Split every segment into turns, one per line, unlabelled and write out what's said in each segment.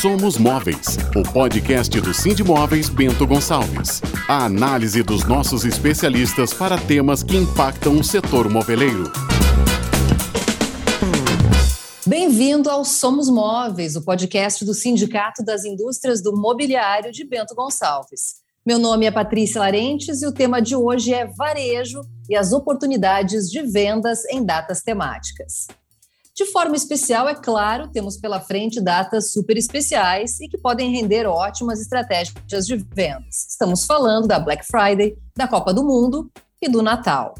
Somos Móveis, o podcast do Cindy Móveis Bento Gonçalves. A análise dos nossos especialistas para temas que impactam o setor moveleiro.
Bem-vindo ao Somos Móveis, o podcast do Sindicato das Indústrias do Mobiliário de Bento Gonçalves. Meu nome é Patrícia Larentes e o tema de hoje é varejo e as oportunidades de vendas em datas temáticas. De forma especial, é claro, temos pela frente datas super especiais e que podem render ótimas estratégias de vendas. Estamos falando da Black Friday, da Copa do Mundo e do Natal.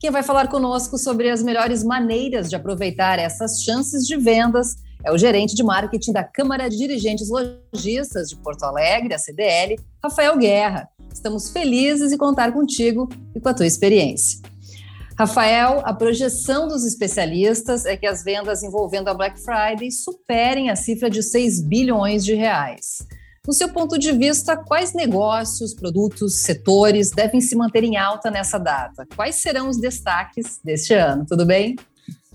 Quem vai falar conosco sobre as melhores maneiras de aproveitar essas chances de vendas é o gerente de marketing da Câmara de Dirigentes Lojistas de Porto Alegre, a CDL, Rafael Guerra. Estamos felizes de contar contigo e com a tua experiência. Rafael, a projeção dos especialistas é que as vendas envolvendo a Black Friday superem a cifra de 6 bilhões de reais. No seu ponto de vista, quais negócios, produtos, setores devem se manter em alta nessa data? Quais serão os destaques deste ano? Tudo bem?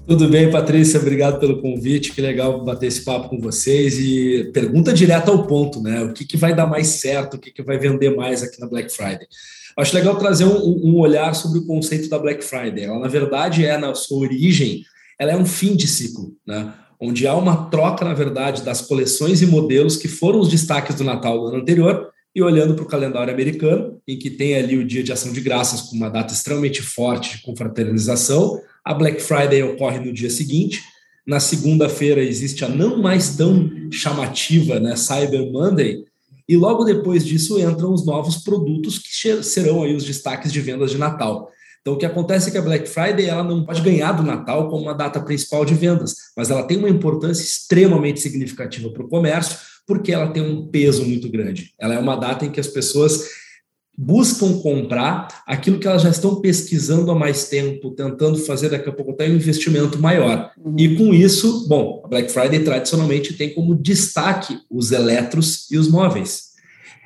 Tudo bem, Patrícia, obrigado pelo convite. Que legal bater esse papo com vocês. E pergunta direto ao ponto, né? O que, que vai dar mais certo, o que, que vai vender mais aqui na Black Friday? Acho legal trazer um, um, olhar sobre o conceito da Black Friday. Ela, na verdade, é, na sua origem, ela é um fim de ciclo, né? onde há uma troca, na verdade, das coleções e modelos que foram os destaques do Natal do ano anterior, e olhando para o calendário americano, em que tem ali o Dia de Ação de Graças com uma data extremamente forte de confraternização, a Black Friday ocorre no dia seguinte. Na segunda-feira existe a não mais tão chamativa né, Cyber Monday, e logo depois disso entram os novos produtos que serão aí os destaques de vendas de Natal. Então, o que acontece é que a Black Friday ela não pode ganhar do Natal como uma data principal de vendas, mas ela tem uma importância extremamente significativa para o comércio, porque ela tem um peso muito grande. Ela é uma data em que as pessoas buscam comprar aquilo que elas já estão pesquisando há mais tempo, tentando fazer daqui a pouco até um investimento maior. Uhum. E com isso, bom, a Black Friday tradicionalmente tem como destaque os eletros e os móveis.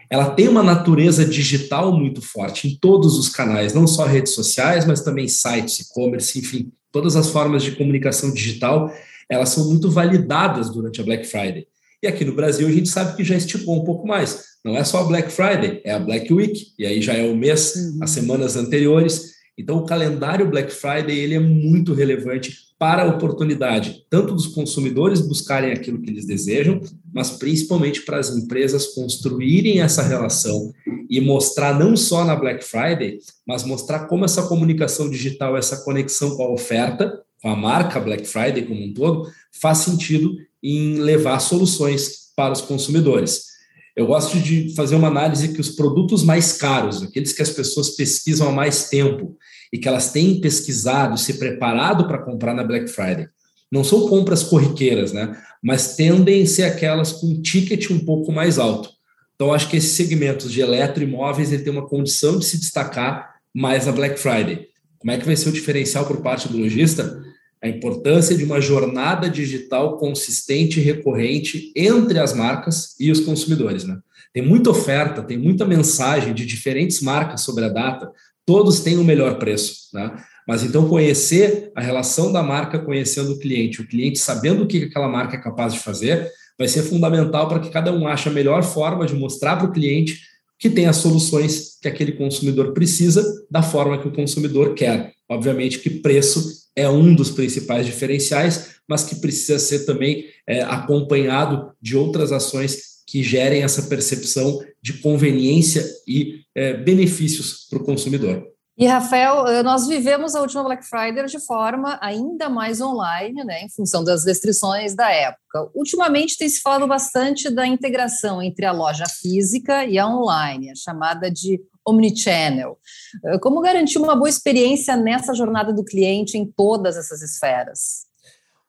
Ela tem uma natureza digital muito forte em todos os canais, não só redes sociais, mas também sites, e-commerce, enfim, todas as formas de comunicação digital, elas são muito validadas durante a Black Friday. E aqui no Brasil a gente sabe que já estipou um pouco mais. Não é só a Black Friday, é a Black Week, e aí já é o mês, uhum. as semanas anteriores. Então, o calendário Black Friday ele é muito relevante para a oportunidade, tanto dos consumidores buscarem aquilo que eles desejam, mas principalmente para as empresas construírem essa relação e mostrar não só na Black Friday, mas mostrar como essa comunicação digital, essa conexão com a oferta, com a marca Black Friday como um todo, faz sentido em levar soluções para os consumidores. Eu gosto de fazer uma análise que os produtos mais caros, aqueles que as pessoas pesquisam há mais tempo e que elas têm pesquisado, se preparado para comprar na Black Friday, não são compras corriqueiras, né? Mas tendem a ser aquelas com ticket um pouco mais alto. Então, acho que esses segmentos de eletroimóveis ele tem uma condição de se destacar mais na Black Friday. Como é que vai ser o diferencial por parte do lojista? A importância de uma jornada digital consistente e recorrente entre as marcas e os consumidores. Né? Tem muita oferta, tem muita mensagem de diferentes marcas sobre a data, todos têm o um melhor preço. Né? Mas então conhecer a relação da marca conhecendo o cliente, o cliente sabendo o que aquela marca é capaz de fazer, vai ser fundamental para que cada um ache a melhor forma de mostrar para o cliente que tem as soluções que aquele consumidor precisa da forma que o consumidor quer. Obviamente que preço é um dos principais diferenciais, mas que precisa ser também é, acompanhado de outras ações que gerem essa percepção de conveniência e é, benefícios para o consumidor.
E, Rafael, eh, nós vivemos a última Black Friday de forma ainda mais online, né, em função das restrições da época. Ultimamente tem se falado bastante da integração entre a loja física e a online, a chamada de omnichannel. Eh, como garantir uma boa experiência nessa jornada do cliente em todas essas esferas?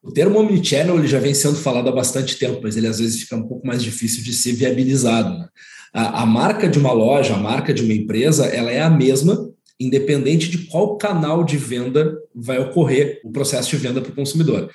O termo omnichannel ele já vem sendo falado há bastante tempo, mas ele às vezes fica um pouco mais difícil de ser viabilizado. Né? A, a marca de uma loja, a marca de uma empresa, ela é a mesma, independente de qual canal de venda vai ocorrer o processo de venda para o consumidor.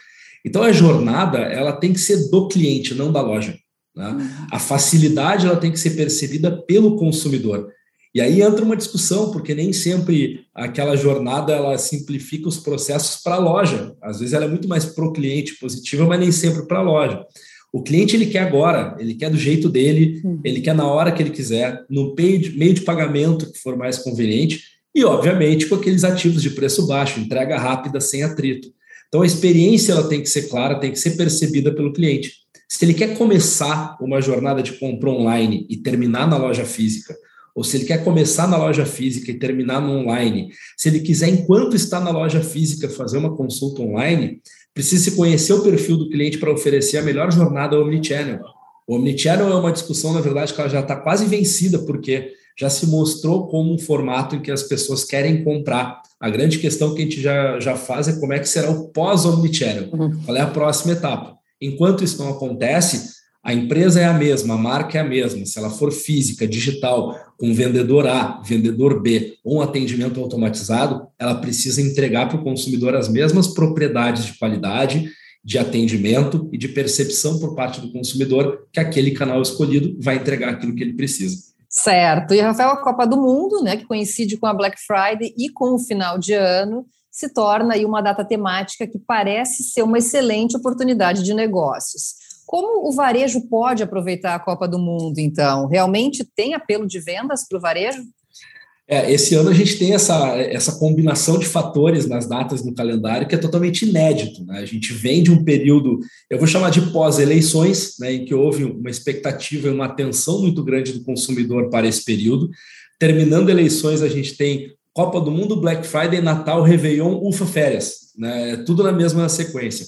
Então a jornada ela tem que ser do cliente, não da loja. Né? Uhum. A facilidade ela tem que ser percebida pelo consumidor. E aí entra uma discussão, porque nem sempre aquela jornada ela simplifica os processos para a loja. Às vezes ela é muito mais para o cliente positiva, mas nem sempre para a loja. O cliente ele quer agora, ele quer do jeito dele, uhum. ele quer na hora que ele quiser, no meio de, meio de pagamento que for mais conveniente e, obviamente, com aqueles ativos de preço baixo, entrega rápida, sem atrito. Então, a experiência ela tem que ser clara, tem que ser percebida pelo cliente. Se ele quer começar uma jornada de compra online e terminar na loja física, ou se ele quer começar na loja física e terminar no online, se ele quiser, enquanto está na loja física, fazer uma consulta online, precisa se conhecer o perfil do cliente para oferecer a melhor jornada omnichannel. O omnichannel é uma discussão, na verdade, que ela já está quase vencida, porque já se mostrou como um formato em que as pessoas querem comprar. A grande questão que a gente já, já faz é como é que será o pós-omnichannel, uhum. qual é a próxima etapa. Enquanto isso não acontece, a empresa é a mesma, a marca é a mesma. Se ela for física, digital, com vendedor A, vendedor B ou um atendimento automatizado, ela precisa entregar para o consumidor as mesmas propriedades de qualidade, de atendimento e de percepção por parte do consumidor que aquele canal escolhido vai entregar aquilo que ele precisa.
Certo. E, Rafael, a Copa do Mundo, né, que coincide com a Black Friday e com o final de ano, se torna aí uma data temática que parece ser uma excelente oportunidade de negócios. Como o varejo pode aproveitar a Copa do Mundo, então? Realmente tem apelo de vendas para o varejo?
É, esse ano a gente tem essa, essa combinação de fatores nas datas no calendário que é totalmente inédito. Né? A gente vem de um período, eu vou chamar de pós-eleições, né, em que houve uma expectativa e uma atenção muito grande do consumidor para esse período. Terminando eleições, a gente tem Copa do Mundo, Black Friday, Natal, Réveillon, Ufa, férias. Né? Tudo na mesma sequência.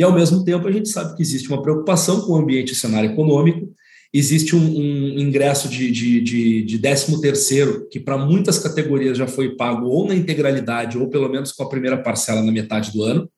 E, ao mesmo tempo, a gente sabe que existe uma preocupação com o ambiente e cenário econômico, existe um, um ingresso de, de, de, de 13 terceiro, que para muitas categorias já foi pago ou na integralidade, ou pelo menos com a primeira parcela na metade do ano.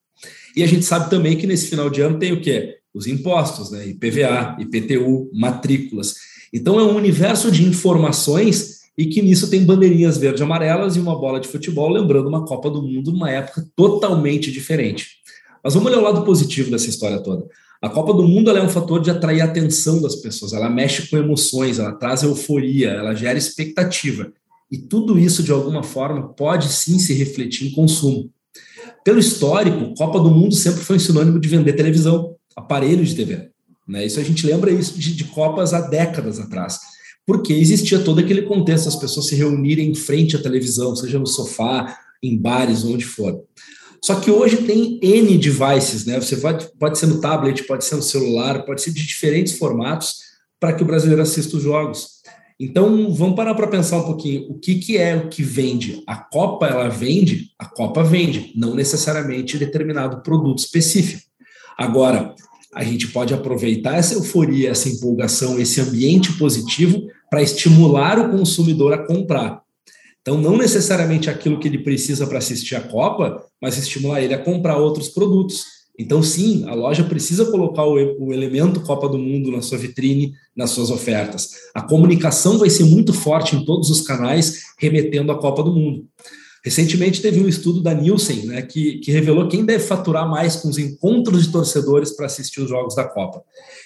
E a gente sabe também que nesse final de ano tem o quê? Os impostos, né? IPVA, IPTU, matrículas. Então é um universo de informações e que nisso tem bandeirinhas verde e amarelas e uma bola de futebol, lembrando uma Copa do Mundo numa época totalmente diferente. Mas vamos olhar o lado positivo dessa história toda. A Copa do Mundo é um fator de atrair a atenção das pessoas, ela mexe com emoções, ela traz euforia, ela gera expectativa. E tudo isso, de alguma forma, pode sim se refletir em consumo. Pelo histórico, Copa do Mundo sempre foi um sinônimo de vender televisão, aparelho de TV. Né? Isso a gente lembra isso de, de Copas há décadas atrás porque existia todo aquele contexto, as pessoas se reunirem em frente à televisão, seja no sofá, em bares, onde for. Só que hoje tem N devices, né? Você pode, pode ser no tablet, pode ser no celular, pode ser de diferentes formatos para que o brasileiro assista os jogos. Então, vamos parar para pensar um pouquinho. O que, que é o que vende? A Copa, ela vende? A Copa vende, não necessariamente determinado produto específico. Agora, a gente pode aproveitar essa euforia, essa empolgação, esse ambiente positivo para estimular o consumidor a comprar. Então, não necessariamente aquilo que ele precisa para assistir a Copa, mas estimular ele a comprar outros produtos. Então, sim, a loja precisa colocar o, o, elemento Copa do Mundo na sua vitrine, nas suas ofertas. A comunicação vai ser muito forte em todos os canais, remetendo à Copa do Mundo. Recentemente teve um estudo da Nielsen, né, que, que revelou quem deve faturar mais com os encontros de torcedores para assistir os jogos da Copa.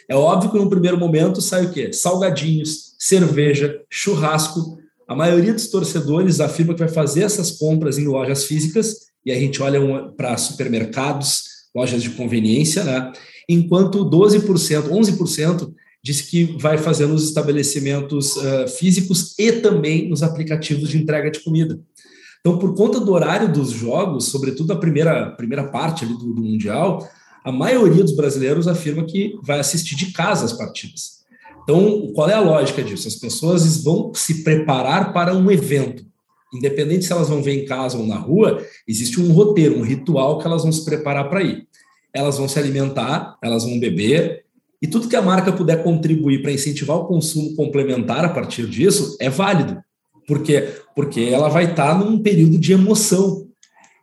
É óbvio que no primeiro momento sai o quê? Salgadinhos, cerveja, churrasco, a maioria dos torcedores afirma que vai fazer essas compras em lojas físicas, e a gente olha para supermercados, lojas de conveniência, né? enquanto 12%, 11% disse que vai fazer nos estabelecimentos uh, físicos e também nos aplicativos de entrega de comida. Então, por conta do horário dos jogos, sobretudo a primeira, primeira parte do, do Mundial, a maioria dos brasileiros afirma que vai assistir de casa as partidas. Então, qual é a lógica disso? As pessoas vão se preparar para um evento. Independente se elas vão ver em casa ou na rua, existe um roteiro, um ritual que elas vão se preparar para ir. Elas vão se alimentar, elas vão beber, e tudo que a marca puder contribuir para incentivar o consumo complementar a partir disso é válido. Por quê? Porque ela vai estar num período de emoção.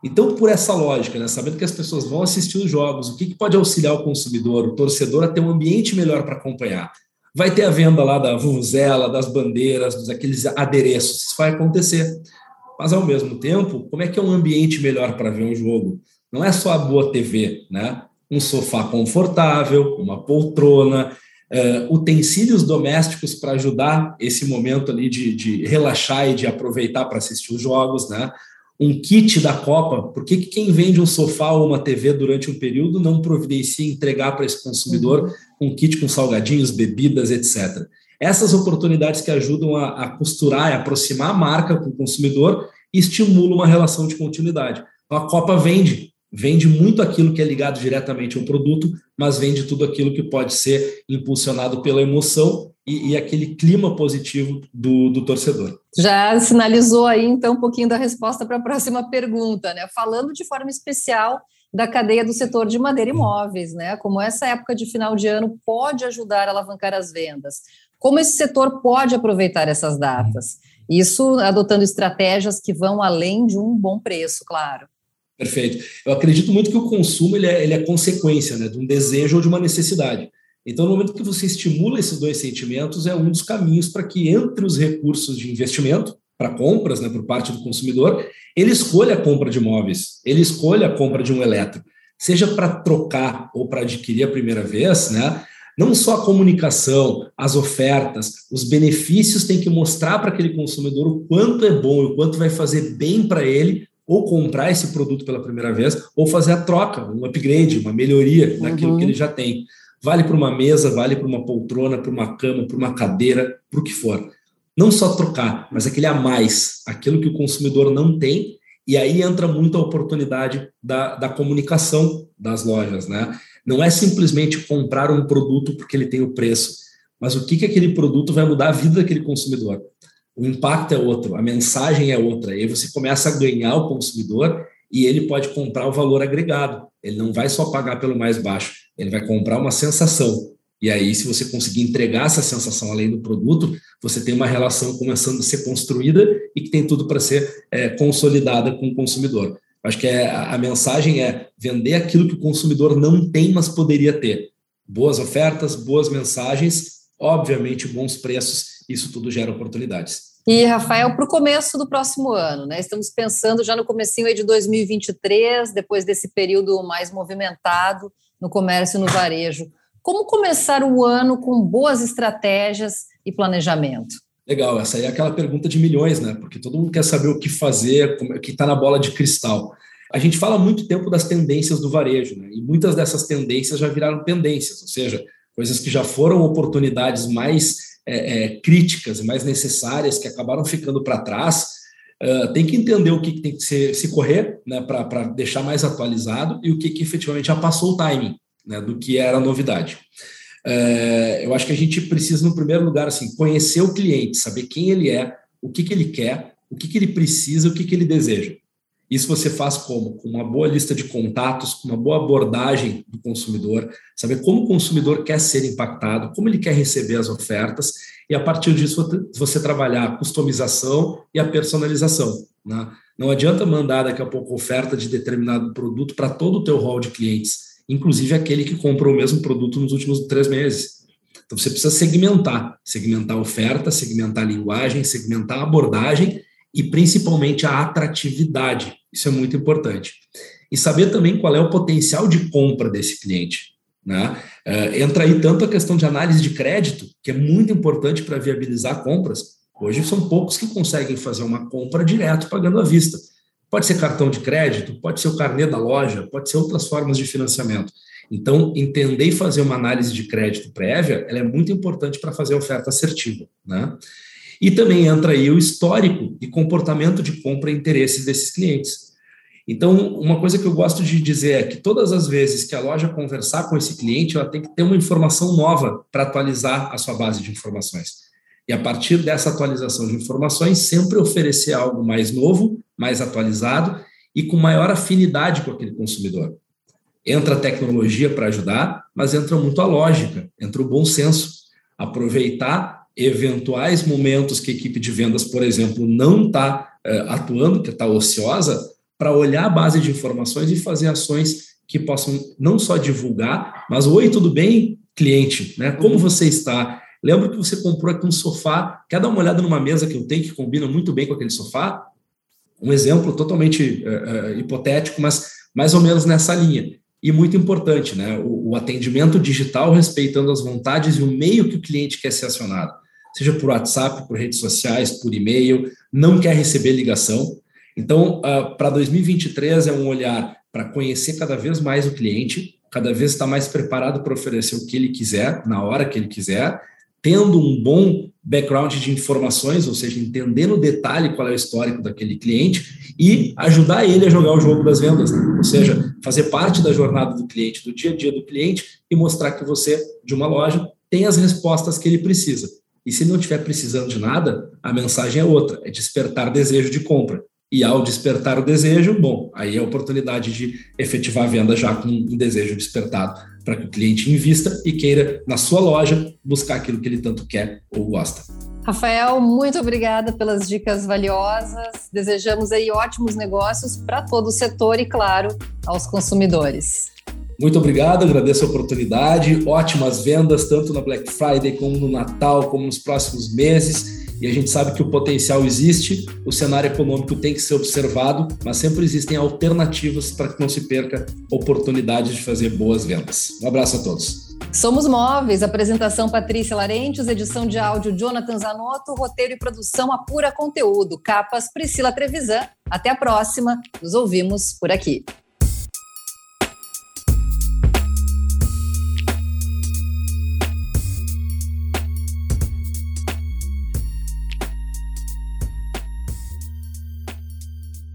Então, por essa lógica, né, sabendo que as pessoas vão assistir os jogos, o que, que pode auxiliar o consumidor, o torcedor, a ter um ambiente melhor para acompanhar? Vai ter a venda lá da vuvuzela, das bandeiras, dos aqueles adereços. Isso vai acontecer. Mas, ao mesmo tempo, como é que é um ambiente melhor para ver um jogo? Não é só a boa TV, né? Um sofá confortável, uma poltrona, uh, utensílios domésticos para ajudar esse momento ali de, de relaxar e de aproveitar para assistir os jogos, né? um kit da Copa, por que, quem vende um sofá ou uma TV durante um período não providencia entregar para esse consumidor um kit com salgadinhos, bebidas, etc. Essas oportunidades que ajudam a, a costurar e aproximar a marca com o consumidor estimulam uma relação de continuidade. Então, a Copa vende, vende muito aquilo que é ligado diretamente ao produto, mas vende tudo aquilo que pode ser impulsionado pela emoção e, e aquele clima positivo do, do, torcedor.
Já sinalizou aí, então, um pouquinho da resposta para a próxima pergunta, né? Falando de forma especial da cadeia do setor de madeira e móveis, né? Como essa época de final de ano pode ajudar a alavancar as vendas? Como esse setor pode aproveitar essas datas? Isso adotando estratégias que vão além de um bom preço, claro.
Perfeito. Eu acredito muito que o consumo ele é, ele é consequência né, de um desejo ou de uma necessidade. Então, no momento que você estimula esses dois sentimentos, é um dos caminhos para que, entre os recursos de investimento, para compras, né, por parte do consumidor, ele escolha a compra de imóveis, ele escolha a compra de um elétrico, seja para trocar ou para adquirir a primeira vez, né? Não só a comunicação, as ofertas, os benefícios tem que mostrar para aquele consumidor o quanto é bom, o quanto vai fazer bem para ele ou comprar esse produto pela primeira vez, ou fazer a troca, um upgrade, uma melhoria daquilo uhum. que ele já tem. Vale para uma mesa, vale para uma poltrona, para uma cama, para uma cadeira, para o que for. Não só trocar, mas aquele a mais, aquilo que o consumidor não tem, e aí entra muito a oportunidade da, da comunicação das lojas, né? Não é simplesmente comprar um produto porque ele tem o preço, mas o que, que aquele produto vai mudar a vida daquele consumidor o impacto é outro, a mensagem é outra. E aí você começa a ganhar o consumidor e ele pode comprar o valor agregado. Ele não vai só pagar pelo mais baixo, ele vai comprar uma sensação. E aí, se você conseguir entregar essa sensação além do produto, você tem uma relação começando a ser construída e que tem tudo para ser é, consolidada com o consumidor. Acho que é, a mensagem é vender aquilo que o consumidor não tem, mas poderia ter. Boas ofertas, boas mensagens, obviamente bons preços isso tudo gera oportunidades.
E, Rafael, para o começo do próximo ano, né? Estamos pensando já no comecinho de 2023, depois desse período mais movimentado no comércio e no varejo. Como começar o ano com boas estratégias e planejamento?
Legal, essa aí é aquela pergunta de milhões, né? Porque todo mundo quer saber o que fazer, o que está na bola de cristal. A gente fala muito tempo das tendências do varejo, né? E muitas dessas tendências já viraram tendências, ou seja, coisas que já foram oportunidades mais é, é, críticas mais necessárias que acabaram ficando para trás, uh, tem que entender o que, tem que ser, se correr né, para deixar mais atualizado e o que, que efetivamente já passou o timing né, do que era novidade. Uh, eu acho que a gente precisa, no primeiro lugar, assim, conhecer o cliente, saber quem ele é, o que, que ele quer, o que, que ele precisa, o que, que ele deseja. Isso você faz como? Com uma boa lista de contatos, com uma boa abordagem do consumidor, saber como o consumidor quer ser impactado, como ele quer receber as ofertas, e a partir disso você trabalhar a customização e a personalização. Né? Não adianta mandar daqui a pouco oferta de determinado produto para todo o teu hall de clientes, inclusive aquele que comprou o mesmo produto nos últimos três meses. Então você precisa segmentar, segmentar a oferta, segmentar a linguagem, segmentar a abordagem e principalmente a atratividade. Isso é muito importante. E saber também qual é o potencial de compra desse cliente. Né? Uh, entra aí tanto a questão de análise de crédito, que é muito importante para viabilizar compras. Hoje são poucos que conseguem fazer uma compra direto pagando à vista. Pode ser cartão de crédito, pode ser o carnê da loja, pode ser outras formas de financiamento. Então, entender e fazer uma análise de crédito prévia, ela é muito importante para fazer a oferta assertiva. Né? E também entra aí o histórico e comportamento de compra e interesses desses clientes. Então, uma coisa que eu gosto de dizer é que todas as vezes que a loja conversar com esse cliente, ela tem que ter uma informação nova para atualizar a sua base de informações. E a partir dessa atualização de informações, sempre oferecer algo mais novo, mais atualizado e com maior afinidade com aquele consumidor. Entra a tecnologia para ajudar, mas entra muito a lógica, entra o bom senso. Aproveitar eventuais momentos que a equipe de vendas, por exemplo, não está eh, atuando, que está ociosa, para olhar a base de informações e fazer ações que possam não só divulgar, mas oi, tudo bem, cliente, né? Como você está? Lembra que você comprou aqui um sofá? Quer dar uma olhada numa mesa que eu tenho que combina muito bem com aquele sofá? Um exemplo totalmente uh, uh, hipotético, mas mais ou menos nessa linha. E muito importante, né? O, o atendimento digital respeitando as vontades e o meio que o cliente quer ser acionado seja por WhatsApp, por redes sociais, por e-mail, não quer receber ligação. Então, uh, para 2023 é um olhar para conhecer cada vez mais o cliente, cada vez está mais preparado para oferecer o que ele quiser, na hora que ele quiser, tendo um bom background de informações, ou seja, entender no detalhe qual é o histórico daquele cliente e ajudar ele a jogar o jogo das vendas, né? ou seja, fazer parte da jornada do cliente, do dia a dia do cliente e mostrar que você, de uma loja, tem as respostas que ele precisa. E se não estiver precisando de nada, a mensagem é outra, é despertar desejo de compra. E ao despertar o desejo, bom, aí é a oportunidade de efetivar a venda já com um desejo despertado para que o cliente invista e queira, na sua loja, buscar aquilo que ele tanto quer ou gosta.
Rafael, muito obrigada pelas dicas valiosas. Desejamos aí ótimos negócios para todo o setor e, claro, aos consumidores.
Muito obrigado, agradeço a oportunidade. Ótimas vendas, tanto na Black Friday, como no Natal, como nos próximos meses e a gente sabe que o potencial existe, o cenário econômico tem que ser observado, mas sempre existem alternativas para que não se perca oportunidades de fazer boas vendas. Um abraço a todos.
Somos Móveis, apresentação Patrícia Larentes, edição de áudio Jonathan Zanotto, roteiro e produção Apura Conteúdo, capas Priscila Trevisan. Até a próxima, nos ouvimos por aqui.